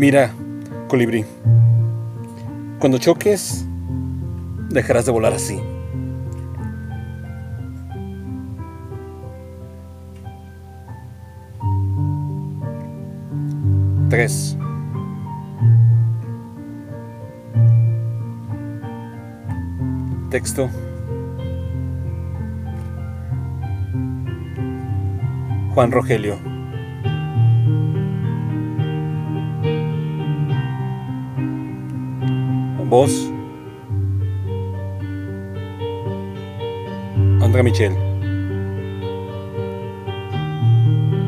Mira, colibrí, cuando choques, dejarás de volar así. Tres. Texto. Juan Rogelio. Voz. Andrea Michel.